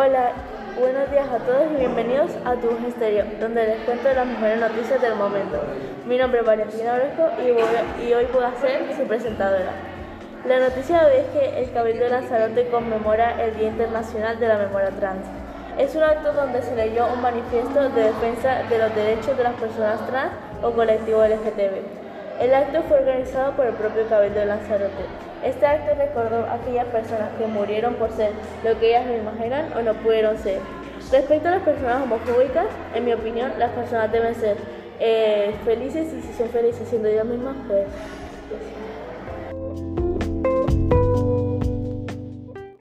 Hola, buenos días a todos y bienvenidos a Tu Estéreo, donde les cuento las mejores noticias del momento. Mi nombre es Valentina Orozco y, voy- y hoy voy a ser su presentadora. La noticia de hoy es que el Cabildo de Lanzarote conmemora el Día Internacional de la Memoria Trans. Es un acto donde se leyó un manifiesto de defensa de los derechos de las personas trans o colectivo LGTB. El acto fue organizado por el propio Cabildo de Lanzarote. Este acto recordó a aquellas personas que murieron por ser lo que ellas mismas eran o no pudieron ser. Respecto a las personas homofóbicas, en mi opinión, las personas deben ser eh, felices y si son felices siendo ellas mismas, pues...